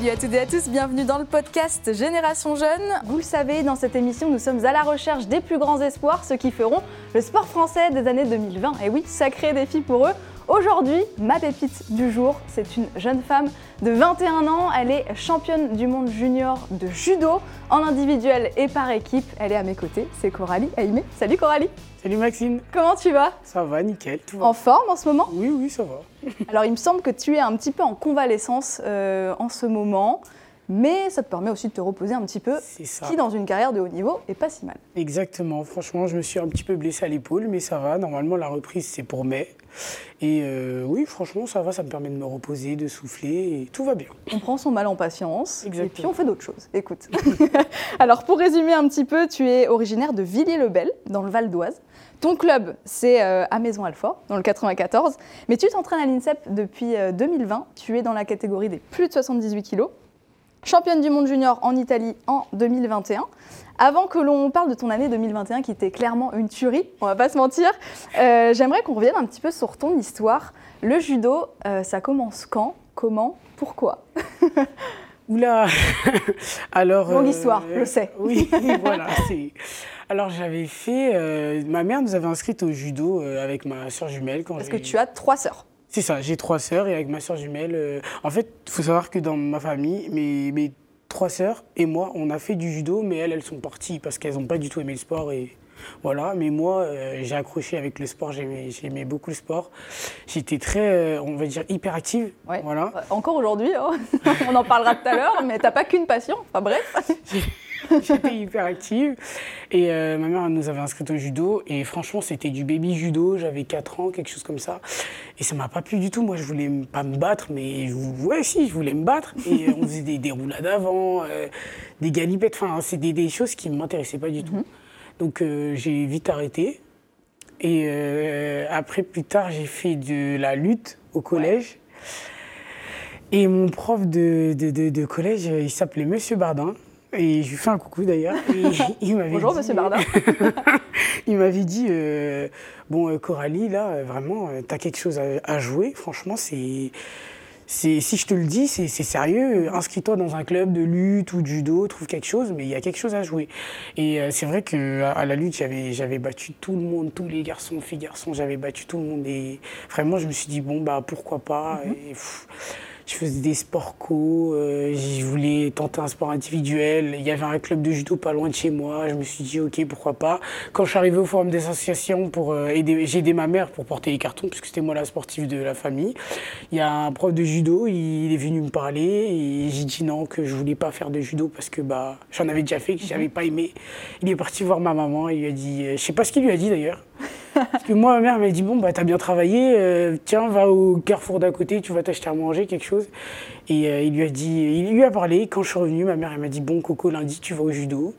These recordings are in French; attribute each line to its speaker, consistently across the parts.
Speaker 1: Salut à toutes et à tous, bienvenue dans le podcast Génération Jeune. Vous le savez, dans cette émission, nous sommes à la recherche des plus grands espoirs, ceux qui feront le sport français des années 2020. Et oui, sacré défi pour eux. Aujourd'hui, ma pépite du jour, c'est une jeune femme de 21 ans. Elle est championne du monde junior de judo en individuel et par équipe. Elle est à mes côtés, c'est Coralie Aimé. Salut Coralie
Speaker 2: Salut Maxime
Speaker 1: Comment tu vas?
Speaker 2: Ça va, nickel, tout va.
Speaker 1: En forme en ce moment?
Speaker 2: Oui, oui, ça va.
Speaker 1: Alors il me semble que tu es un petit peu en convalescence euh, en ce moment mais ça te permet aussi de te reposer un petit peu, qui dans une carrière de haut niveau est pas si mal.
Speaker 2: Exactement, franchement, je me suis un petit peu blessé à l'épaule, mais ça va. Normalement, la reprise, c'est pour mai. Et euh, oui, franchement, ça va, ça me permet de me reposer, de souffler, et tout va bien.
Speaker 1: On prend son mal en patience, et puis on fait d'autres choses. Écoute. Alors, pour résumer un petit peu, tu es originaire de Villiers-le-Bel, dans le Val d'Oise. Ton club, c'est euh, à Maison-Alfort, dans le 94. Mais tu t'entraînes à l'INSEP depuis 2020. Euh, tu es dans la catégorie des plus de 78 kilos championne du monde junior en Italie en 2021. Avant que l'on parle de ton année 2021 qui était clairement une tuerie, on va pas se mentir, euh, j'aimerais qu'on revienne un petit peu sur ton histoire. Le judo, euh, ça commence quand Comment Pourquoi?
Speaker 2: Oula Alors.
Speaker 1: Longue histoire, je sais.
Speaker 2: Oui, voilà. Alors j'avais fait. ma mère nous avait inscrite au judo avec ma soeur jumelle.
Speaker 1: Quand Parce que tu as trois sœurs.
Speaker 2: C'est ça, j'ai trois sœurs et avec ma sœur jumelle. Euh, en fait, il faut savoir que dans ma famille, mes, mes, trois sœurs et moi, on a fait du judo, mais elles, elles sont parties parce qu'elles n'ont pas du tout aimé le sport. Et voilà, mais moi, euh, j'ai accroché avec le sport, j'aimais beaucoup le sport. J'étais très, euh, on va dire, hyperactive. Voilà.
Speaker 1: Encore aujourd'hui, hein. on en parlera tout à l'heure, mais t'as pas qu'une passion. Enfin bref.
Speaker 2: J'étais hyper active. Et euh, ma mère nous avait inscrit au judo. Et franchement, c'était du baby judo. J'avais 4 ans, quelque chose comme ça. Et ça m'a pas plu du tout. Moi, je voulais pas me battre, mais ouais, si, je voulais me battre. Et on faisait des, des roulades avant, euh, des galipettes. Enfin, c'est des, choses qui ne m'intéressaient pas du tout. Mhm. Donc, euh, j'ai vite arrêté. Et après, plus tard, j'ai fait de la lutte au collège. Et mon prof de, de, de collège, il s'appelait Monsieur Bardin. Et je lui fais un coucou d'ailleurs.
Speaker 1: Bonjour, monsieur Bardin.
Speaker 2: il m'avait dit euh, Bon, euh, Coralie, là, euh, vraiment, tu as quelque chose à, jouer. Franchement, c'est. Si je te le dis, c'est sérieux. Inscris-toi dans un club de lutte ou de judo, trouve quelque chose, mais il y a quelque chose à jouer. Et c'est vrai qu'à à la lutte, j'avais battu tout le monde, tous les garçons, filles, garçons, j'avais battu tout le monde. Et vraiment, je me suis dit, bon, bah pourquoi pas. Mm-hmm. et, je faisais des sports co, euh, je voulais tenter un sport individuel. Il y avait un club de judo pas loin de chez moi. Je me suis dit, ok, pourquoi pas. Quand je suis arrivé au forum des associations pour euh, aider, j'ai aidé ma mère pour porter les cartons, puisque c'était moi la sportive de la famille. Il y a un prof de judo, il est venu me parler et j'ai dit non, que je voulais pas faire de judo parce que bah, j'en avais déjà fait, que j'avais mhm. pas aimé. Il est parti voir ma maman, il lui a dit, euh, je sais pas ce qu'il lui a dit d'ailleurs. Parce que moi, ma mère m'a dit Bon, bah, t'as bien travaillé, euh, tiens, va au carrefour d'à côté, tu vas t'acheter à manger, quelque chose. Et euh, il lui a dit Il lui a parlé. Quand je suis revenu, ma mère, elle m'a dit Bon, Coco, lundi, tu vas au judo.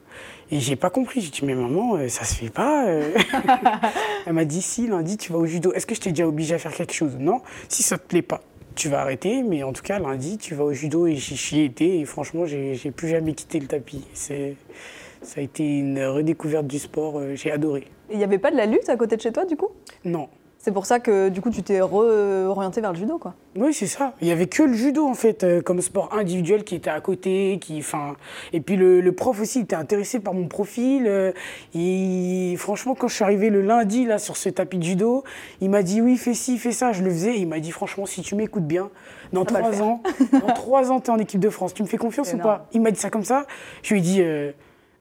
Speaker 2: Et j'ai pas compris. J'ai dit Mais maman, euh, ça se fait pas. elle m'a dit Si, lundi, tu vas au judo. Est-ce que je t'ai déjà obligé à faire quelque chose? Non. Si ça te plaît pas, tu vas arrêter, mais en tout cas, lundi, tu vas au judo et j'y ai été. Et franchement, j'ai plus jamais quitté le tapis. Ça a été une redécouverte du sport, euh, j'ai adoré.
Speaker 1: Il n'y avait pas de la lutte à côté de chez toi du coup?
Speaker 2: Non.
Speaker 1: C'est pour ça que du coup tu t'es orienté vers le judo quoi.
Speaker 2: Oui c'est ça. Il n'y avait que le judo en fait euh, comme sport individuel qui était à côté, qui, et puis le, prof aussi était intéressé par mon profil. et euh, franchement quand je suis arrivé le lundi là sur ce tapis de judo, il m'a dit oui fais ci fais ça, je le faisais. il m'a dit franchement si tu m'écoutes bien, dans trois ans, dans trois ans tu es en équipe de France, tu me fais confiance ou pas? Il m'a dit ça comme ça. Je lui ai dit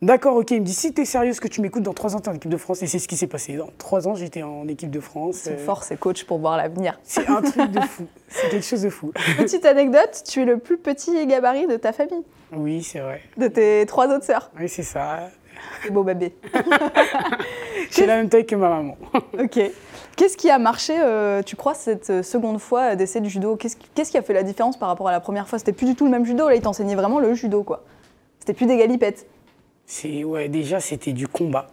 Speaker 2: D'accord, ok. Il me dit si tu es sérieux, que tu m'écoutes dans trois ans, tu es en équipe de France. Et c'est ce qui s'est passé. Dans trois ans, j'étais en équipe de France.
Speaker 1: C'est euh... fort, c'est coach pour voir l'avenir.
Speaker 2: C'est un truc de fou. C'est quelque chose de fou.
Speaker 1: Petite anecdote tu es le plus petit gabarit de ta famille.
Speaker 2: Oui, c'est vrai.
Speaker 1: De tes trois autres sœurs.
Speaker 2: Oui, c'est ça.
Speaker 1: C'est beau bébé.
Speaker 2: J'ai la même taille que ma maman.
Speaker 1: ok. Qu'est-ce qui a marché, euh, tu crois, cette seconde fois d'essai du judo? Qu'est-ce qui a fait la différence par rapport à la première fois? C'était plus du tout le même judo. Là, il t'enseignait vraiment le judo, quoi. C'était plus des galipettes.
Speaker 2: C'est ouais, déjà c'était du combat.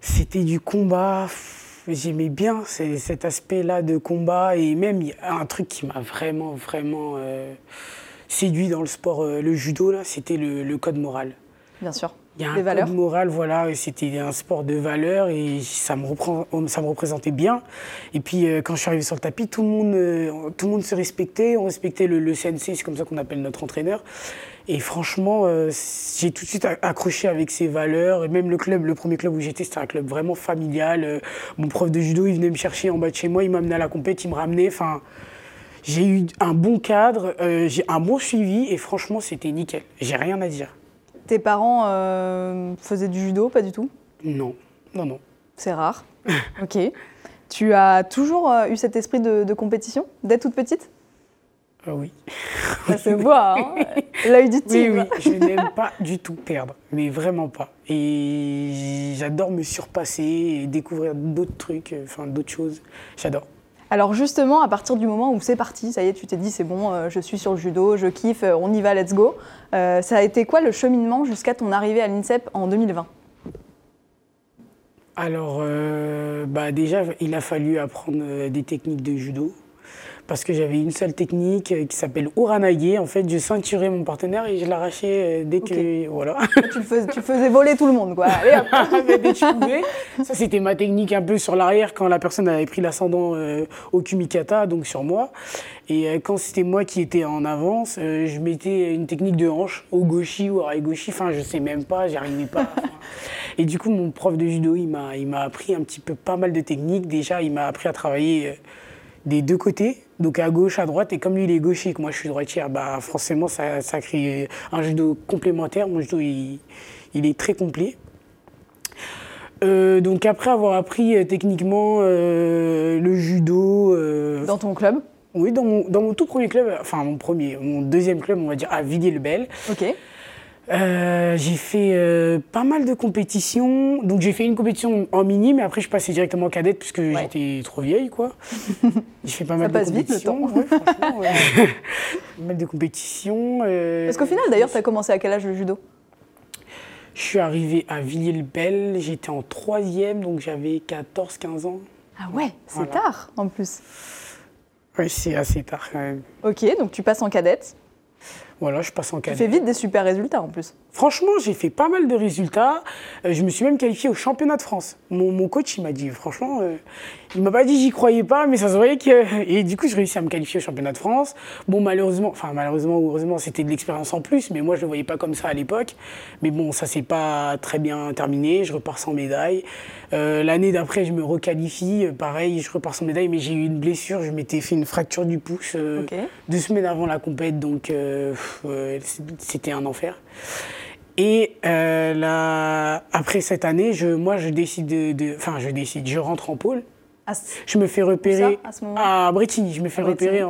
Speaker 2: C'était du combat. J'aimais bien cet aspect-là de combat et même un truc qui m'a vraiment vraiment euh, séduit dans le sport, euh, le judo là, c'était le, code moral.
Speaker 1: Bien sûr.
Speaker 2: Il y a un valeurs. moral, voilà, c'était un sport de valeur et ça me, reprend, ça me représentait bien. Et puis euh, quand je suis arrivé sur le tapis, tout le monde, tout le monde se respectait, on respectait le, le CNC, c'est comme ça qu'on appelle notre entraîneur. Et franchement, euh, j'ai tout de suite accroché avec ces valeurs. Et même le club, le premier club où j'étais, c'était un club vraiment familial. mon prof de judo, il venait me chercher en bas de chez moi, il m'amenait à la compète, il me ramenait. Enfin, j'ai eu un bon cadre, j'ai un bon suivi et franchement, c'était nickel. J'ai rien à dire.
Speaker 1: Tes parents euh, faisaient du judo, pas du tout?
Speaker 2: Non, non, non.
Speaker 1: C'est rare. ok. Tu as toujours euh, eu cet esprit de, compétition dès toute petite?
Speaker 2: Ah oui.
Speaker 1: Ça se voit, hein l'œil du tigre.
Speaker 2: Oui, oui, je n'aime pas du tout perdre, mais vraiment pas. Et j'adore me surpasser et découvrir d'autres trucs, euh, enfin d'autres choses. J'adore.
Speaker 1: Alors justement, à partir du moment où c'est parti, ça y est, tu t'es dit c'est bon, euh, je suis sur le judo, je kiffe, euh, on y va, let's go. Euh, ça a été quoi le cheminement jusqu'à ton arrivée à l'INSEP en 2020
Speaker 2: Alors, bah déjà, il a fallu apprendre des techniques de judo parce que j'avais une seule technique euh, qui s'appelle Uranage. En fait, je ceinturais mon partenaire et je l'arrachais euh, dès que. Voilà.
Speaker 1: Tu, faisais, tu, faisais, voler tout le monde, quoi. Allez,
Speaker 2: dès que je pouvais. Ça, c'était ma technique un peu sur l'arrière quand la personne avait pris l'ascendant euh, au kumikata, donc sur moi. Et quand c'était moi qui étais en avance, je mettais une technique de hanche, au gauchi ou à gauchi. Enfin, je sais même pas, j'y arrivais pas. Et du coup, mon prof de judo, il m'a appris un petit peu pas mal de techniques. Déjà, il m'a appris à travailler des deux côtés, donc à gauche, à droite, et comme lui il est gaucher, que moi je suis droitière, bah forcément ça, ça crée un judo complémentaire. Mon judo il, est très complet. Euh, donc après avoir appris euh, techniquement euh, le judo.
Speaker 1: dans ton club?
Speaker 2: Oui, dans mon, dans mon, tout premier club, enfin mon premier, mon deuxième club, on va dire à Villiers-le-Bel.
Speaker 1: Ok.
Speaker 2: Euh, j'ai fait euh, pas mal de compétitions. Donc j'ai fait une compétition en mini, mais après je passais directement en cadette puisque j'étais trop vieille, quoi. j'ai fait pas mal
Speaker 1: de
Speaker 2: compétitions.
Speaker 1: Vite,
Speaker 2: le temps. pas mal de compétitions.
Speaker 1: Euh, Parce qu'au final, d'ailleurs, tu as commencé à quel âge le judo?
Speaker 2: Je suis arrivée à Villiers-le-Bel, j'étais en troisième, donc j'avais 14-15 ans.
Speaker 1: Ah ouais, c'est tard en plus.
Speaker 2: Oui, c'est assez tard quand même.
Speaker 1: Ok, donc tu passes en cadette.
Speaker 2: Voilà, je passe en cadette.
Speaker 1: Tu fais vite des super résultats en plus.
Speaker 2: Franchement, j'ai fait pas mal de résultats. Euh, je me suis même qualifié au championnat de France. Mon, coach, il m'a dit, franchement, euh, il m'a pas dit j'y croyais pas, mais ça se voyait que. Et du coup, je réussis à me qualifier au championnat de France. Bon, malheureusement, enfin, malheureusement ou heureusement, c'était de l'expérience en plus, mais moi, je le voyais pas comme ça à l'époque. Mais bon, ça s'est pas très bien terminé. Je repars sans médaille. Euh, l'année d'après, je me requalifie. Pareil, je repars sans médaille, mais j'ai eu une blessure. Je m'étais fait une fracture du pouce deux semaines avant la compète, donc c'était un enfer. Et euh, après cette année, je, moi, je décide de, enfin, je décide, je rentre en pôle je me fais repérer à, Bretigny. Je me fais repérer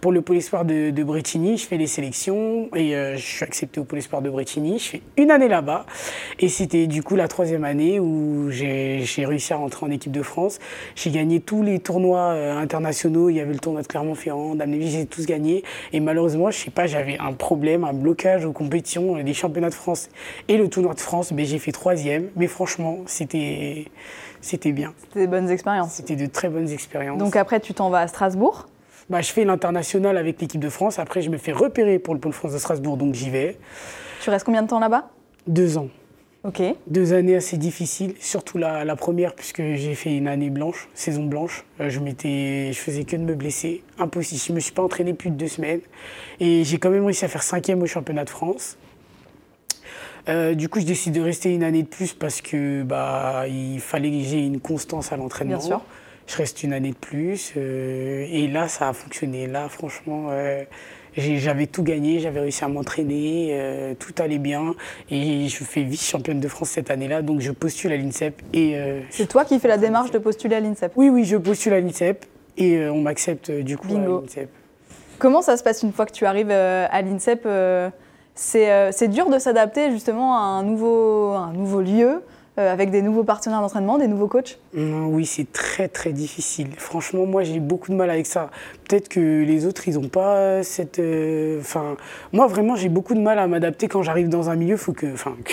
Speaker 2: pour le pôle espoir de, de, Bretigny. Je fais les sélections et euh, je suis accepté au pôle espoir de Bretigny. Je fais une année là-bas et c'était du coup la troisième année où j'ai réussi à rentrer en équipe de France. J'ai gagné tous les tournois euh, internationaux. Il y avait le tournoi de Clermont-Ferrand, d'Amnéville, j'ai tous gagné. Et malheureusement, je sais pas, j'avais un problème, un blocage aux compétitions, des championnats de France et le tournoi de France. Mais j'ai fait troisième. Mais franchement, c'était c'était bien.
Speaker 1: C'était des bonnes expériences.
Speaker 2: C'était de très bonnes expériences.
Speaker 1: Donc après, tu t'en vas à Strasbourg
Speaker 2: bah, Je fais l'international avec l'équipe de France. Après, je me fais repérer pour le Pôle France de Strasbourg, donc j'y vais.
Speaker 1: Tu restes combien de temps là-bas?
Speaker 2: Deux ans.
Speaker 1: Ok.
Speaker 2: Deux années assez difficiles, surtout la, la première, puisque j'ai fait une année blanche, saison blanche. Euh, je, m'étais, je faisais que de me blesser. Impossible. Je ne me suis pas entraîné plus de deux semaines. Et j'ai quand même réussi à faire cinquième au championnat de France. Euh, du coup, je décide de rester une année de plus parce que bah, il fallait que j'ai une constance à l'entraînement.
Speaker 1: Bien sûr.
Speaker 2: Je reste une année de plus. Euh, et là, ça a fonctionné. Là, franchement, euh, j'avais tout gagné. J'avais réussi à m'entraîner. tout allait bien. Et je fais vice-championne de France cette année-là. Donc, je postule à l'INSEP.
Speaker 1: C'est toi qui fais la démarche de postuler à l'INSEP?
Speaker 2: Oui, oui, je postule à l'INSEP. Et on m'accepte du coup
Speaker 1: à l'INSEP. Comment ça se passe une fois que tu arrives à l'INSEP c'est dur de s'adapter justement à un nouveau, un nouveau lieu, euh, avec des nouveaux partenaires d'entraînement, des nouveaux coachs
Speaker 2: Oui, c'est très très difficile. Franchement, moi j'ai beaucoup de mal avec ça. Peut-être que les autres, ils n'ont pas cette. euh, Enfin, moi vraiment, j'ai beaucoup de mal à m'adapter quand j'arrive dans un milieu. Il faut que,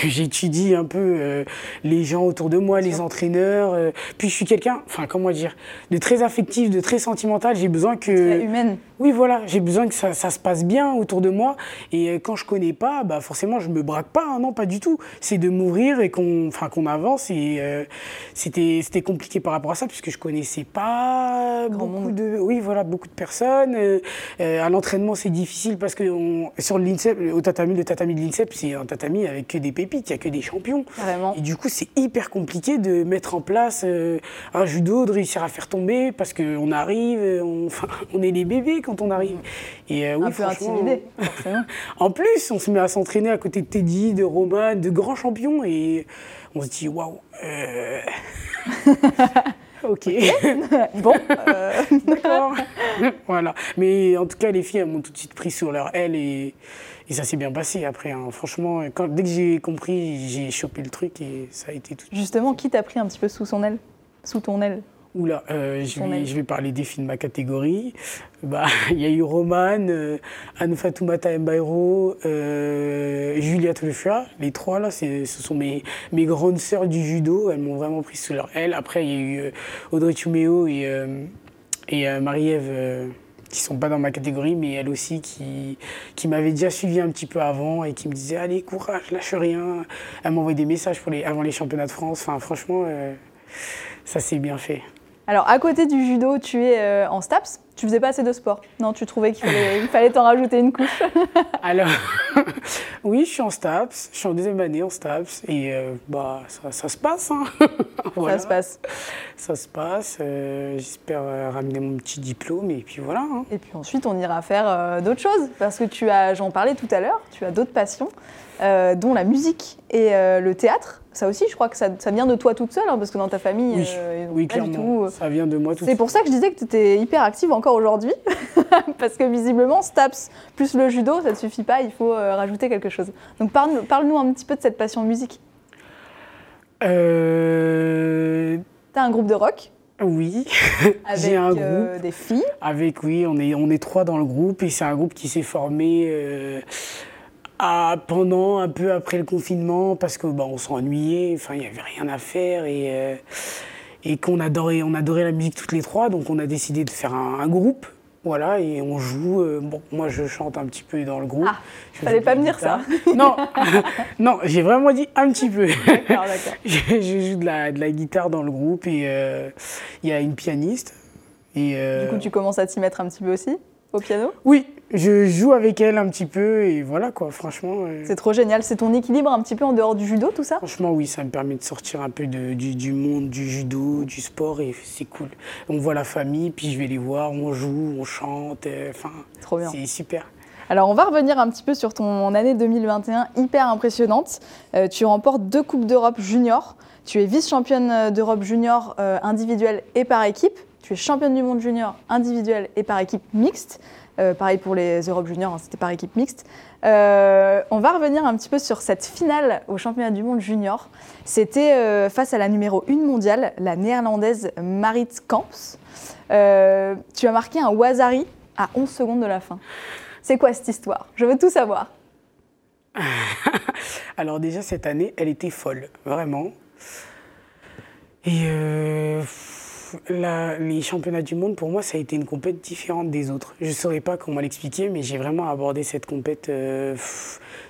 Speaker 2: j'étudie un peu euh, les gens autour de moi, les entraîneurs. euh. Puis je suis quelqu'un, enfin, comment dire, de très affectif, de très sentimental. J'ai besoin que.
Speaker 1: Très humaine.
Speaker 2: Oui, voilà, j'ai besoin que ça, ça se passe bien autour de moi. Et euh, quand je connais pas, bah forcément, je me braque pas. hein, non, pas du tout. C'est de m'ouvrir et qu'on avance. Et euh, c'était c'était compliqué par rapport à ça, puisque je connaissais pas
Speaker 1: Grand
Speaker 2: beaucoup
Speaker 1: monde.
Speaker 2: de, oui, voilà, beaucoup de personnes. Euh, euh, à l'entraînement, c'est difficile parce que on- sur l'INSEP, au tatami, le tatami de l'INSEP, c'est un tatami avec que des pépites, il y a que des champions. Et du coup, c'est hyper compliqué de mettre en place euh, un judo, de réussir à faire tomber, parce qu'on arrive, euh, on, enfin, on est des bébés quand on arrive. Et euh, oui,
Speaker 1: un peu intimidé, forcément.
Speaker 2: En plus, on se met à s'entraîner à côté de Teddy, de Roman, de grands champions, et on se dit, waouh, euh, ok.
Speaker 1: bon, euh,
Speaker 2: D'accord. voilà. Mais en tout cas, les filles, elles m'ont tout de suite pris sur leur aile et, et ça s'est bien passé après. hein. Franchement, quand, dès que j'ai compris, j'ai chopé le truc et ça a été tout de suite.
Speaker 1: justement, qui t'a pris un petit peu sous son aile? Sous ton aile?
Speaker 2: Oula, euh, je, vais,
Speaker 1: aile.
Speaker 2: je vais parler des filles de ma catégorie. Bah, Il y a eu Roman, euh, Anne Fatoumata Mbairo, euh, Julia Tolufua. Les trois, là, ce sont mes, mes grandes sœurs du judo. Elles m'ont vraiment pris sous leur aile. Après, il y a eu euh, Audrey Tumeo et, euh, et Marie-Ève, qui sont pas dans ma catégorie, mais elles aussi, qui, qui m'avaient déjà suivi un petit peu avant et qui me disaient Allez, courage, lâche rien. Elles m'envoyaient des messages pour les, avant les championnats de France. Enfin, franchement, euh, ça s'est bien fait.
Speaker 1: Alors, à côté du judo, tu es euh, en STAPS. Tu faisais pas assez de sport Non, tu trouvais qu'il fallait, t'en rajouter une couche
Speaker 2: Alors, oui, je suis en STAPS, je suis en deuxième année en STAPS et euh, bah, ça, ça se passe. hein. Voilà,
Speaker 1: Ça se passe.
Speaker 2: Ça se passe. euh, J'espère euh, ramener mon petit diplôme et puis voilà. hein.
Speaker 1: Et puis ensuite, on ira faire d'autres choses. Parce que tu as, j'en parlais tout à l'heure, tu as d'autres passions, dont la musique et le théâtre. Ça aussi, je crois que ça, ça vient de toi toute seule, hein, parce que dans ta famille,
Speaker 2: Oui,
Speaker 1: euh,
Speaker 2: oui clairement.
Speaker 1: tout, euh,
Speaker 2: Ça vient de moi tout
Speaker 1: C'est pour ça que je disais que tu étais hyper active encore aujourd'hui. Parce que visiblement, STAPS plus le judo, ça ne suffit pas, il faut euh, rajouter quelque chose. Donc parle- parle-nous un petit peu de cette passion musique.
Speaker 2: Euh,
Speaker 1: Tu as un groupe de rock
Speaker 2: oui,
Speaker 1: avec
Speaker 2: j'ai un
Speaker 1: euh, des filles.
Speaker 2: avec, oui, on est, on est trois dans le groupe et c'est un groupe qui s'est formé euh, à- pendant, un peu après le confinement parce que bah, on s'ennuyait, enfin, il n'y avait rien à faire et, euh, et qu'on adorait, on adorait la musique toutes les trois, donc on a décidé de faire un, un groupe. Voilà, et on joue. euh, bon, moi, je chante un petit peu dans le groupe.
Speaker 1: Ah,
Speaker 2: Je
Speaker 1: fallait pas me dire ça.
Speaker 2: Non, non, j'ai vraiment dit un petit peu.
Speaker 1: D'accord, d'accord.
Speaker 2: je, je joue de la, de la guitare dans le groupe et euh, il y a une pianiste. Et,
Speaker 1: Du coup, tu commences à t'y mettre un petit peu aussi? Au piano.
Speaker 2: Oui, je joue avec elle un petit peu et voilà quoi, franchement. euh,
Speaker 1: C'est trop génial. C'est ton équilibre un petit peu en dehors du judo, tout ça
Speaker 2: Franchement, oui, ça me permet de sortir un peu de- du, du monde du judo, du sport et c'est cool. On voit la famille, puis je vais les voir, on joue, on chante, euh, enfin, c'est super.
Speaker 1: Alors, on va revenir un petit peu sur ton année 2021 hyper impressionnante. Euh, tu remportes deux Coupes d'Europe junior. Tu es vice-championne d'Europe junior individuelle et par équipe. Tu es championne du monde junior individuelle et par équipe mixte. Euh, pareil pour les Europes juniors, hein, c'était par équipe mixte. Euh, on va revenir un petit peu sur cette finale au championnat du monde junior. C'était euh, face à la numéro 1 mondiale, la néerlandaise Marit Kamps. Tu as marqué un Wazari à 11 secondes de la fin. C'est quoi cette histoire? Je veux tout savoir.
Speaker 2: Alors déjà cette année, elle était folle, vraiment. Et la- les championnats du monde, pour moi, ça a été une compète différente des autres. Je ne saurais pas comment l'expliquer, mais j'ai vraiment abordé cette compète euh,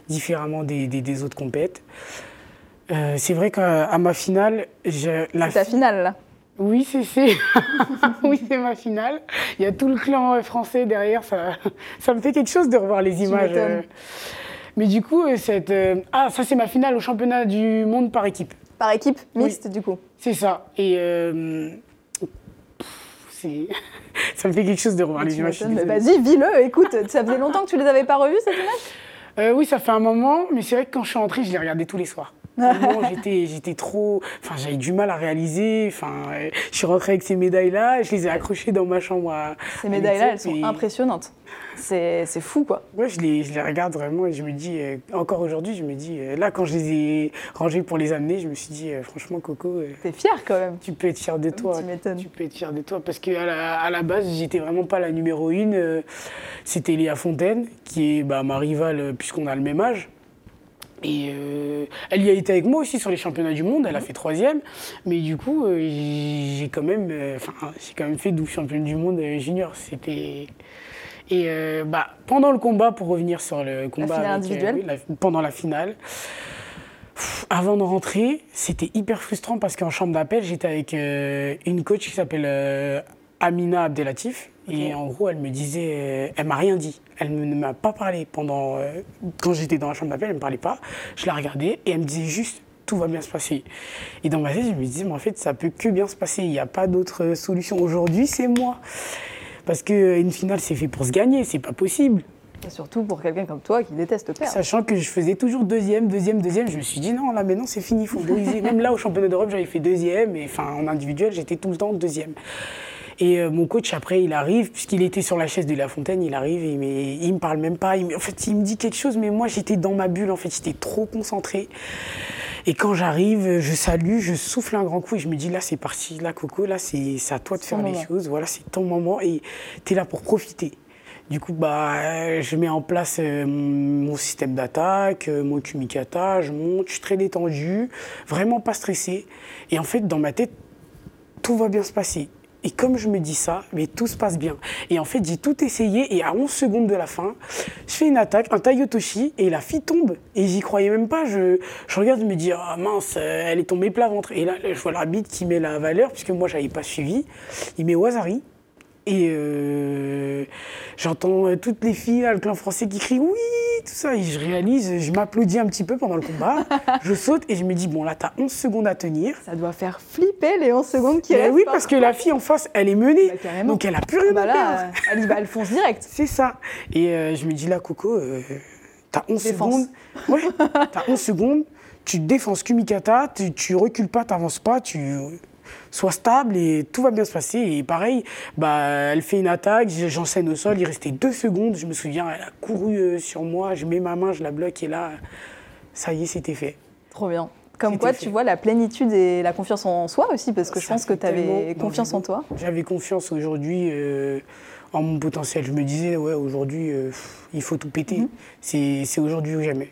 Speaker 2: différemment des, des- des autres compètes. Euh, c'est vrai qu'à ma finale, j'ai- la
Speaker 1: C'est ta
Speaker 2: fi-
Speaker 1: finale là.
Speaker 2: oui, c'est c'est oui, c'est ma finale. Il y a tout le clan euh, français derrière. Ça, ça me fait quelque chose de revoir les images. Mais du coup, cette, ah, ça c'est ma finale au championnat du monde par équipe.
Speaker 1: Par équipe mixte du coup.
Speaker 2: C'est ça. Et euh, ça me fait quelque chose de revoir les
Speaker 1: Tu
Speaker 2: images.
Speaker 1: Vas-y, vis-le. Écoute, ça faisait longtemps que tu les avais pas revues cette image?
Speaker 2: Euh, oui, ça fait un moment, mais c'est vrai que quand je suis entrée, je l'ai regardé tous les soirs. J'étais, trop. Enfin, j'avais du mal à réaliser. Enfin, je suis rentrée avec ces médailles-là, je les ai accrochées dans ma chambre.
Speaker 1: ces médailles-là, elles sont impressionnantes. C'est, fou, quoi.
Speaker 2: Ouais, je les, je les regarde vraiment et je me dis, euh, encore aujourd'hui, je me dis, euh, là, quand je les ai rangées pour les amener, je me suis dit, euh, franchement, Coco.
Speaker 1: T'es fière quand même.
Speaker 2: Tu peux être fière de toi. Tu m'étonnes. Tu peux être fière de toi parce qu'à la, à la base, j'étais vraiment pas la numéro une. C'était Léa Fontaine, qui est bah, ma rivale, puisqu'on a le même âge. Et euh, elle y a été avec moi aussi sur les championnats du monde, elle a fait troisième, mais du coup euh, j'ai quand même, euh, j'ai quand même fait 12 championnes du monde junior. C'était et bah pendant le combat, pour revenir sur le combat
Speaker 1: individuel.
Speaker 2: pendant la finale, avant de rentrer, c'était hyper frustrant parce qu'en chambre d'appel, j'étais avec une coach qui s'appelle Amina Abdelatif. Et en gros, elle me disait, euh, elle m'a rien dit. Elle ne m'a pas parlé pendant. Euh, quand j'étais dans la chambre d'appel, elle ne me parlait pas. Je la regardais et elle me disait juste, tout va bien se passer. Et dans ma tête, je me disais, mais en fait, ça peut que bien se passer. Il n'y a pas d'autre solution. Aujourd'hui, c'est moi. Parce qu'une finale, c'est fait pour se gagner. C'est pas possible.
Speaker 1: Et surtout pour quelqu'un comme toi qui déteste perdre.
Speaker 2: Sachant que je faisais toujours deuxième, deuxième, deuxième, je me suis dit non, là maintenant c'est fini, il faut briser. Même là au championnat d'Europe, j'avais fait deuxième, et enfin en individuel, j'étais tout le temps deuxième. Et euh, mon coach, après, il arrive, puisqu'il était sur la chaise de La Fontaine, il arrive et il, il me parle même pas. en fait, il me dit quelque chose, mais moi, j'étais dans ma bulle. En fait, j'étais trop concentré. Et quand j'arrive, je salue, je souffle un grand coup et je me dis là, c'est parti, là, Coco, là, c'est à toi de faire les choses. Voilà, c'est ton moment et tu es là pour profiter. Du coup, bah, je mets en place euh, mon système d'attaque, euh, mon kumikata, je monte, je suis très détendu, vraiment pas stressé. Et en fait, dans ma tête, tout va bien se passer. Et comme je me dis ça, mais tout se passe bien. Et en fait, j'ai tout essayé et à 11 secondes de la fin, je fais une attaque, un Tayotoshi, et la fille tombe. Et j'y croyais même pas. Je, je regarde, je me dis, ah mince, elle est tombée plat ventre. Et là, je vois l'arbitre qui met la valeur, puisque moi, j'avais pas suivi. Il met Wazari. Et euh, j'entends euh, toutes les filles, le clan français qui crient oui, tout ça. Et je réalise, je m'applaudis un petit peu pendant le combat. je saute et je me dis, bon, là, t'as 11 secondes à tenir.
Speaker 1: Ça doit faire flipper les 11 secondes qui restent.
Speaker 2: Oui, parce que la fille en face, elle est menée. Bah, donc elle a plus rien bah, à là,
Speaker 1: Elle y va, elle fonce direct.
Speaker 2: C'est ça. Et euh, je me dis, là, Coco, t'as 11 secondes. Ouais, t'as 11 secondes. Tu défenses Kumikata, tu, tu recules pas, t'avances pas, tu soit stable et tout va bien se passer. Et pareil, bah, elle fait une attaque, j'enseigne au sol, il restait deux secondes, je me souviens, elle a couru euh, sur moi, je mets ma main, je la bloque et là, ça y est, c'était fait.
Speaker 1: Trop bien. Comme quoi, tu vois la plénitude et la confiance en soi aussi, parce que je pense que tu avais confiance en toi.
Speaker 2: J'avais confiance aujourd'hui euh, en mon potentiel. Je me disais, ouais, aujourd'hui, euh, il faut tout péter. Mhm. C'est aujourd'hui ou jamais.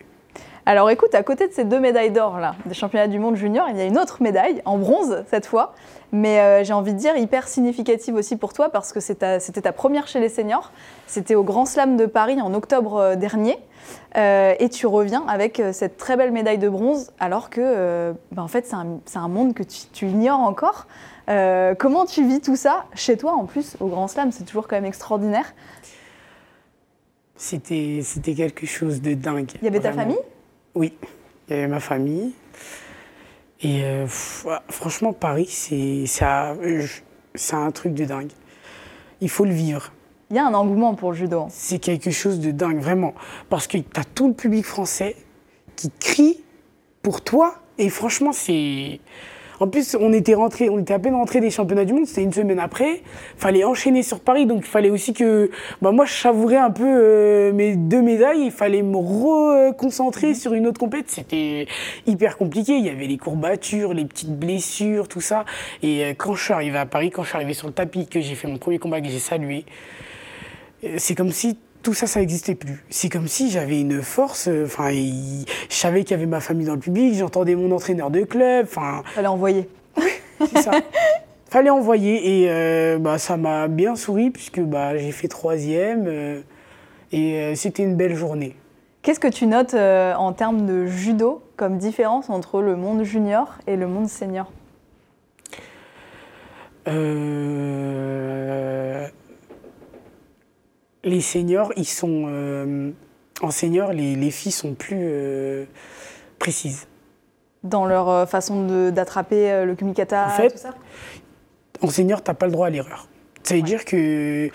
Speaker 1: Alors écoute, à côté de ces deux médailles d'or là, des championnats du monde junior, il y a une autre médaille, en bronze cette fois, mais euh, j'ai envie de dire hyper significative aussi pour toi parce que c'était ta, première chez les seniors. C'était au Grand Slam de Paris en octobre euh, dernier. Euh, et tu reviens avec cette très belle médaille de bronze alors que ben, en fait c'est un, monde que tu, tu ignores encore. comment tu vis tout ça chez toi en plus au Grand Slam? C'est toujours quand même extraordinaire.
Speaker 2: C'était quelque chose de dingue.
Speaker 1: Il y avait ta famille?
Speaker 2: Oui, il y avait ma famille. Et euh, franchement, Paris, c'est un truc de dingue. Il faut le vivre.
Speaker 1: Il y a un engouement pour le judo.
Speaker 2: C'est quelque chose de dingue, vraiment. Parce que tu as tout le public français qui crie pour toi. Et franchement, c'est en plus, on était rentré, on était à peine rentré des championnats du monde, c'était une semaine après. Fallait enchaîner sur Paris, donc il fallait aussi que, bah moi, je savourais un peu euh, mes deux médailles. Il fallait me reconcentrer mhm. sur une autre compétition. C'était hyper compliqué. Il y avait les courbatures, les petites blessures, tout ça. Et euh, quand je suis arrivé à Paris, quand je suis arrivé sur le tapis, que j'ai fait mon premier combat, que j'ai salué, euh, c'est comme si tout ça, ça n'existait plus. C'est comme si j'avais une force. Euh, enfin, je savais qu'il y avait ma famille dans le public, j'entendais mon entraîneur de club. Enfin,
Speaker 1: fallait envoyer.
Speaker 2: c'est ça. Fallait envoyer et euh, bah, ça m'a bien souri puisque bah, j'ai fait troisième euh, et c'était une belle journée.
Speaker 1: Qu'est-ce que tu notes en termes de judo comme différence entre le monde junior et le monde senior?
Speaker 2: Les seniors, ils sont. Euh, en senior, les, filles sont plus euh, précises.
Speaker 1: Dans leur euh, façon d'attraper le kumikata,
Speaker 2: en fait, tout ça? En senior, tu n'as pas le droit à l'erreur. Ça veut dire que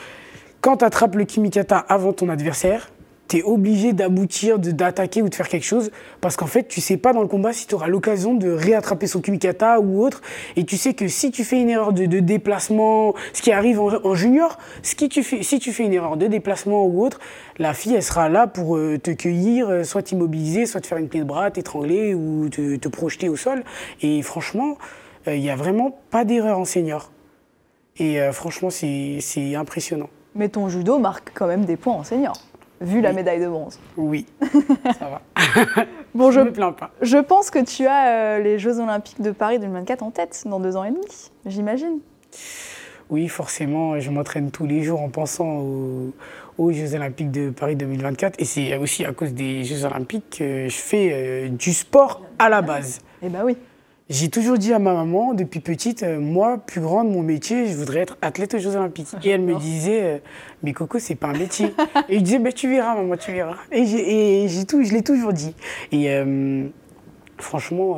Speaker 2: quand tu attrapes le kumikata avant ton adversaire, tu es obligé d'aboutir, d'attaquer ou de faire quelque chose, parce qu'en fait, tu sais pas dans le combat si tu auras l'occasion de réattraper son kumikata ou autre, et tu sais que si tu fais une erreur de, déplacement, ce qui arrive en, junior, ce qui tu fais, si tu fais une erreur de déplacement ou autre, la fille, elle sera là pour euh, te cueillir, euh, soit t'immobiliser, soit te faire une clé de bras, t'étrangler ou te, projeter au sol. Et franchement, il n'y a vraiment pas d'erreur en senior. Et franchement, c'est impressionnant.
Speaker 1: Mais ton judo marque quand même des points en senior vu la médaille de bronze.
Speaker 2: Oui, ça va.
Speaker 1: bon, je ne me plains pas. Je pense que tu as euh, les Jeux Olympiques de Paris 2024 en tête dans deux ans et demi, j'imagine.
Speaker 2: Oui, forcément, je m'entraîne tous les jours en pensant aux, Jeux Olympiques de Paris 2024. Et c'est aussi à cause des Jeux Olympiques que je fais euh, du sport à la base.
Speaker 1: Eh bien oui.
Speaker 2: J'ai toujours dit à ma maman, depuis petite, euh, moi, plus grande, mon métier, je voudrais être athlète aux Jeux Olympiques. Et elle me disait, euh, mais Coco, c'est pas un métier. et je disais, bah, tu verras, maman, tu verras. Et, j'ai, tout, je l'ai toujours dit. Et euh, franchement,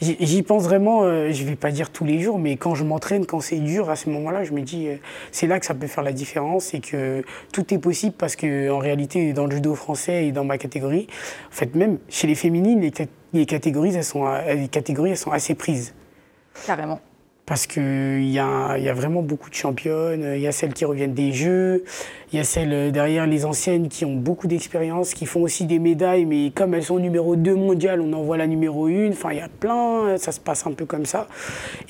Speaker 2: j'y pense vraiment, je vais pas dire tous les jours, mais quand je m'entraîne, quand c'est dur, à ce moment-là, je me dis, c'est là que ça peut faire la différence et que tout est possible parce qu'en réalité, dans le judo français et dans ma catégorie, en fait, même chez les féminines, les catégories, elles sont, elles sont assez prises.
Speaker 1: Carrément.
Speaker 2: Parce qu'il y a, y a vraiment beaucoup de championnes. Il y a celles qui reviennent des Jeux. Il y a celles euh, derrière les anciennes qui ont beaucoup d'expérience, qui font aussi des médailles. Mais comme elles sont numéro 2 mondial, on envoie la numéro 1. Enfin, il y a plein. Ça se passe un peu comme ça.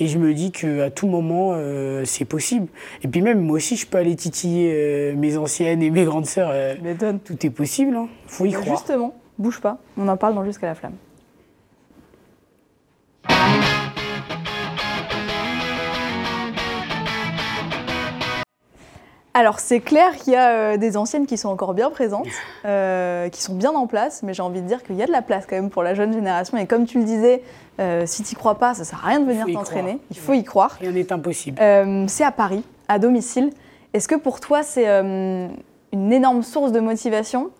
Speaker 2: Et je me dis qu'à tout moment, euh, c'est possible. Et puis même, moi aussi, je peux aller titiller euh, mes anciennes et mes grandes sœurs. tout est possible. Il hein. faut y croire.
Speaker 1: Justement, bouge pas. On en parle dans Jusqu'à la flamme. Alors c'est clair qu'il y a euh, des anciennes qui sont encore bien présentes, euh, qui sont bien en place, mais j'ai envie de dire qu'il y a de la place quand même pour la jeune génération. Et comme tu le disais, euh, si tu n'y crois pas, ça ne sert à rien de venir t'entraîner. Il faut y croire.
Speaker 2: Rien n'est impossible.
Speaker 1: c'est à Paris, à domicile. Est-ce que pour toi c'est une énorme source de motivation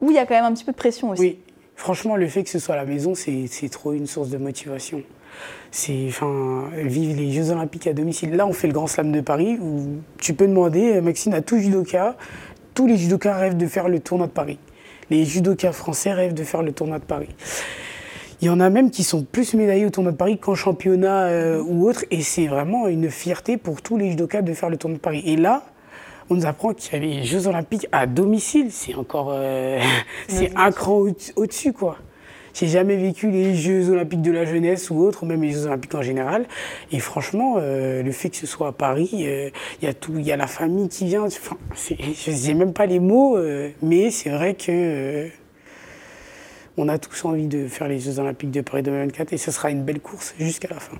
Speaker 1: ou il y a quand même un petit peu de pression aussi?
Speaker 2: Oui, franchement le fait que ce soit à la maison, c'est trop une source de motivation c'est enfin vivre les Jeux Olympiques à domicile. Là, on fait le Grand Slam de Paris où tu peux demander, Maxime, à tout judoka, tous les judokas rêvent de faire le tournoi de Paris. Les judokas français rêvent de faire le tournoi de Paris. Il y en a même qui sont plus médaillés au tournoi de Paris qu'en championnat euh, ou autre, et c'est vraiment une fierté pour tous les judokas de faire le tournoi de Paris. Et là, on nous apprend qu'il y a les Jeux Olympiques à domicile. C'est encore, euh, c'est un cran au-dessus, quoi. J'ai jamais vécu les Jeux Olympiques de la jeunesse ou autres, même les Jeux Olympiques en général. Et franchement, euh, le fait que ce soit à Paris, euh, il y a tout, il y a la famille qui vient. Enfin, je n'ai même pas les mots, euh, mais c'est vrai que on a tous envie de faire les Jeux Olympiques de Paris 2024 et ce sera une belle course jusqu'à la fin.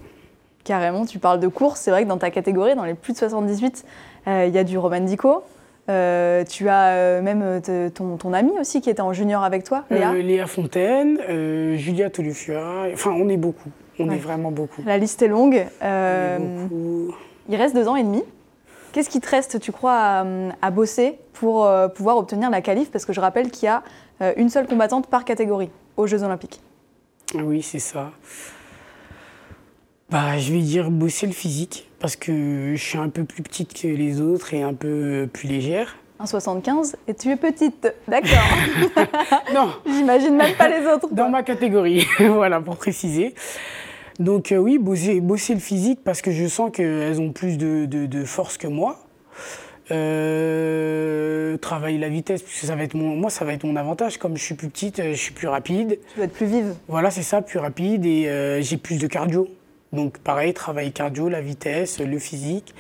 Speaker 1: Carrément, tu parles de course. C'est vrai que dans ta catégorie, dans les plus de 78, il y a du Romandico, euh, tu as euh, même euh, ton, ton, ami aussi qui était en junior avec toi,
Speaker 2: Léa Léa Fontaine, Julia Tolufua. Enfin, on est beaucoup. On est vraiment beaucoup.
Speaker 1: La liste est longue. Il reste deux ans et demi. Qu'est-ce qui te reste, tu crois, à, bosser pour pouvoir obtenir la qualif? Parce que je rappelle qu'il y a une seule combattante par catégorie aux Jeux Olympiques.
Speaker 2: Oui, c'est ça. Bah, je vais dire bosser le physique parce que je suis un peu plus petite que les autres et un peu plus légère.
Speaker 1: 1,75 et tu es petite, d'accord.
Speaker 2: non.
Speaker 1: J'imagine même pas les autres.
Speaker 2: Dans ma catégorie, voilà, pour préciser. Donc euh, oui, bosser, bosser, le physique parce que je sens qu'elles ont plus de, de, force que moi. Euh, travailler la vitesse, puisque ça va être mon, moi ça va être mon avantage. Comme je suis plus petite, je suis plus rapide.
Speaker 1: Tu dois être plus vive.
Speaker 2: Voilà, c'est ça, plus rapide et euh, j'ai plus de cardio. Donc pareil, travail cardio, la vitesse, le physique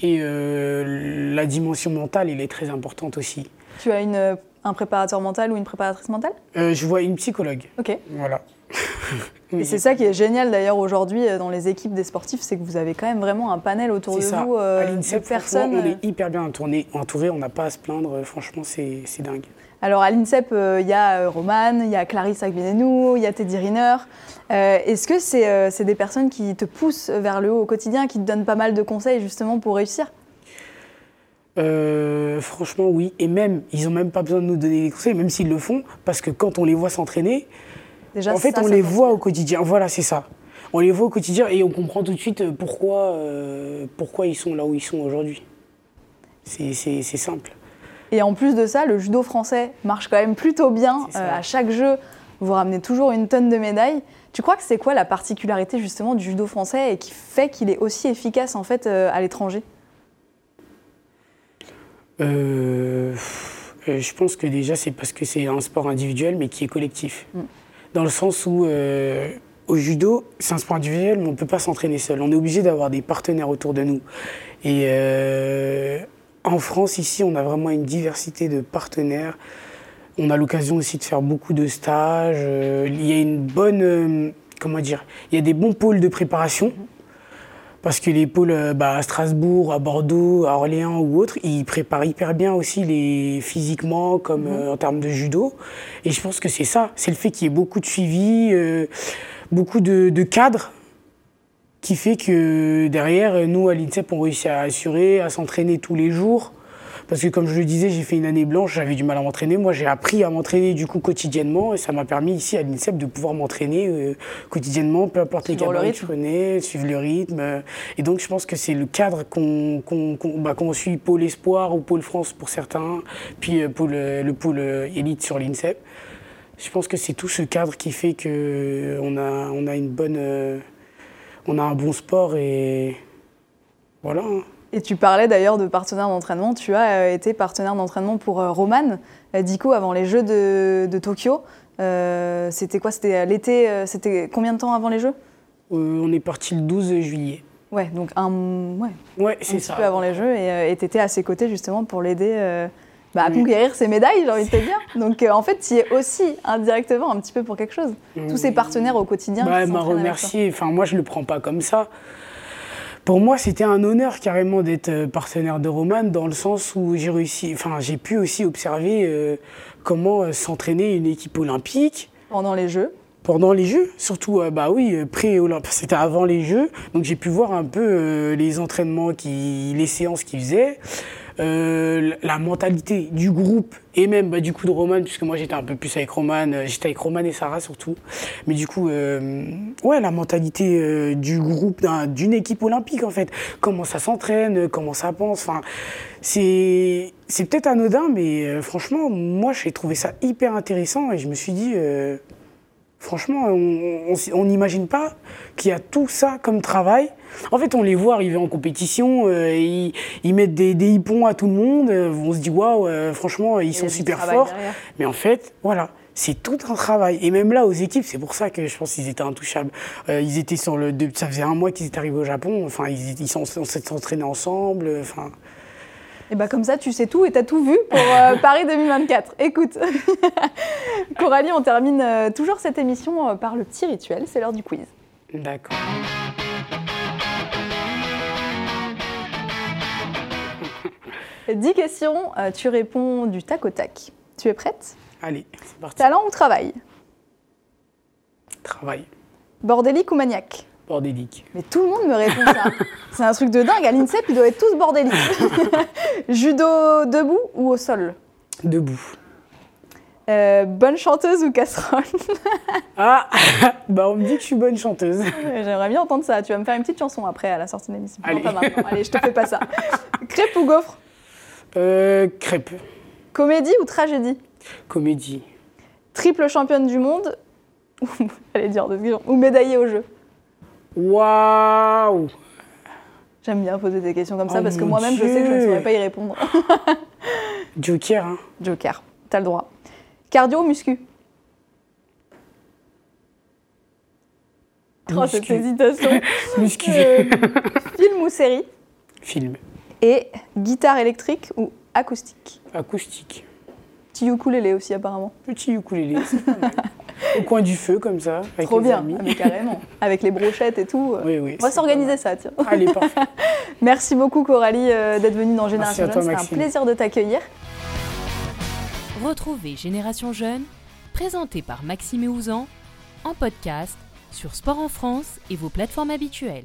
Speaker 2: et euh, la dimension mentale, elle est très importante aussi.
Speaker 1: Tu as une, un préparateur mental ou une préparatrice mentale?
Speaker 2: Euh, Je vois une psychologue.
Speaker 1: Ok.
Speaker 2: Voilà.
Speaker 1: et c'est ça qui est génial d'ailleurs aujourd'hui euh, dans les équipes des sportifs, c'est que vous avez quand même vraiment un panel autour de
Speaker 2: ça.
Speaker 1: vous
Speaker 2: euh, personnes. On est hyper bien entouré, entouré on n'a pas à se plaindre, franchement c'est dingue.
Speaker 1: Alors à l'INSEP, euh, il y a euh, Romane, il y a Clarisse Agbenenou, il y a Teddy Riner. Euh, est-ce que c'est des personnes qui te poussent vers le haut au quotidien, qui te donnent pas mal de conseils justement pour réussir?
Speaker 2: Franchement, oui. Et même, ils n'ont même pas besoin de nous donner des conseils, même s'ils le font, parce que quand on les voit s'entraîner, en fait, on les voit au quotidien. Voilà, c'est ça. On les voit au quotidien et on comprend tout de suite pourquoi, pourquoi ils sont là où ils sont aujourd'hui. C'est simple.
Speaker 1: Et en plus de ça, le judo français marche quand même plutôt bien. à chaque jeu, vous ramenez toujours une tonne de médailles. Tu crois que c'est quoi la particularité justement du judo français et qui fait qu'il est aussi efficace en fait à l'étranger?
Speaker 2: Je pense que déjà c'est parce que c'est un sport individuel mais qui est collectif. Mm. Dans le sens où au judo, c'est un sport individuel, mais on ne peut pas s'entraîner seul. On est obligé d'avoir des partenaires autour de nous. Et euh, en France, ici, on a vraiment une diversité de partenaires. On a l'occasion aussi de faire beaucoup de stages. Euh, il y a une bonne. Euh, comment dire Il y a des bons pôles de préparation. Parce que les pôles bah, à Strasbourg, à Bordeaux, à Orléans ou autres, ils préparent hyper bien aussi les physiquement comme mhm. en termes de judo. Et je pense que c'est ça, c'est le fait qu'il y ait beaucoup de suivi beaucoup de, cadres qui fait que derrière, nous, à l'INSEP, on réussit à assurer, à s'entraîner tous les jours. Parce que comme je le disais, j'ai fait une année blanche, j'avais du mal à m'entraîner. Moi, j'ai appris à m'entraîner du coup quotidiennement et ça m'a permis ici à l'INSEP de pouvoir m'entraîner euh, quotidiennement, peu importe les cadres que je prenais, suivre le rythme. Et donc, je pense que c'est le cadre qu'on bah, suit Pôle Espoir ou Pôle France pour certains, puis euh, le pôle élite sur l'INSEP je pense que c'est tout ce cadre qui fait qu'on a, on a une bonne, euh, on a un bon sport et voilà. Hein.
Speaker 1: Et tu parlais d'ailleurs de partenaire d'entraînement. Tu as euh, été partenaire d'entraînement pour euh, Roman Dico avant les Jeux de, de Tokyo. c'était quoi? C'était l'été C'était combien de temps avant les Jeux?
Speaker 2: On est parti le 12 juillet.
Speaker 1: Ouais, donc un, ouais,
Speaker 2: ouais
Speaker 1: c'est
Speaker 2: ça.
Speaker 1: peu avant les Jeux et tu étais à ses côtés justement pour l'aider bah, à conquérir ses médailles, j'ai envie de te dire. Donc euh, en fait, tu y es aussi indirectement un petit peu pour quelque chose. Tous ces partenaires au quotidien.
Speaker 2: Bah, m'a remercié. Enfin, moi, je le prends pas comme ça. Pour moi, c'était un honneur carrément d'être euh, partenaire de Roman dans le sens où j'ai réussi. Enfin, j'ai pu aussi observer euh, comment s'entraîner une équipe olympique.
Speaker 1: Pendant les Jeux
Speaker 2: pendant les Jeux, surtout bah oui, pré-olympique, c'était avant les Jeux, donc j'ai pu voir un peu les entraînements, qui, les séances qu'ils faisaient. Euh, la mentalité du groupe et même bah, du coup de Roman, puisque moi j'étais un peu plus avec Roman, euh, j'étais avec Roman et Sarah surtout. Mais du coup, euh, ouais, la mentalité du groupe, d'une équipe olympique en fait. Comment ça s'entraîne, comment ça pense. Enfin, c'est peut-être anodin, mais franchement, moi j'ai trouvé ça hyper intéressant et je me suis dit. Franchement, on n'imagine pas qu'il y a tout ça comme travail. En fait, on les voit arriver en compétition, euh, ils, mettent des, des, hippons à tout le monde, euh, on se dit waouh, euh, franchement, ils sont super forts. Mais en fait, voilà, c'est tout un travail. Et même là, aux équipes, c'est pour ça que je pense qu'ils étaient intouchables. ils étaient sur le, ça faisait un mois qu'ils étaient arrivés au Japon. Enfin, ils, ils s'entraînaient ensemble. Enfin.
Speaker 1: Et bah comme ça, tu sais tout et tu as tout vu pour euh, Paris 2024. Écoute, Coralie, on termine euh, toujours cette émission euh, par le petit rituel, c'est l'heure du quiz.
Speaker 2: D'accord.
Speaker 1: Dix questions, tu réponds du tac au tac. Tu es prête?
Speaker 2: Allez, c'est parti.
Speaker 1: Talent ou travail?
Speaker 2: Travail.
Speaker 1: Bordélique ou maniaque?
Speaker 2: Bordélique.
Speaker 1: Mais tout le monde me répond ça. C'est un truc de dingue. À l'INSEP, ils doivent être tous bordéliques. Judo debout ou au sol?
Speaker 2: Debout.
Speaker 1: Euh, bonne chanteuse ou casserole?
Speaker 2: Ah, bah on me dit que je suis bonne chanteuse.
Speaker 1: J'aimerais bien entendre ça. Tu vas me faire une petite chanson après à la sortie de l'émission. Allez. Non, pas maintenant. Allez, je te fais pas ça. Crêpe ou gaufre?
Speaker 2: Euh, Crêpe.
Speaker 1: Comédie ou tragédie?
Speaker 2: Comédie.
Speaker 1: Triple championne du monde Allez dire. Ou médaillée au jeu?
Speaker 2: Waouh
Speaker 1: J'aime bien poser des questions comme ça oh parce que moi-même, je sais que je ne saurais pas y répondre.
Speaker 2: Joker, hein
Speaker 1: Joker, t'as le droit. Cardio ou muscu? Oh, cette hésitation.
Speaker 2: muscu. Euh,
Speaker 1: film ou série?
Speaker 2: Film.
Speaker 1: Et guitare électrique ou acoustique?
Speaker 2: Acoustique.
Speaker 1: Petit ukulélé aussi, apparemment.
Speaker 2: Petit ukulélé, c'est pas mal. Au coin du feu, comme ça.
Speaker 1: Avec Trop bien, amis. Ah, carrément. Avec les brochettes et tout.
Speaker 2: Oui, oui.
Speaker 1: On va s'organiser ça, tiens.
Speaker 2: Allez, parfait.
Speaker 1: Merci beaucoup, Coralie, euh, d'être venue dans Génération Jeune. C'était un plaisir de t'accueillir.
Speaker 3: Retrouvez Génération Jeune, présenté par Maxime Ouzan, en podcast sur Sport en France et vos plateformes habituelles.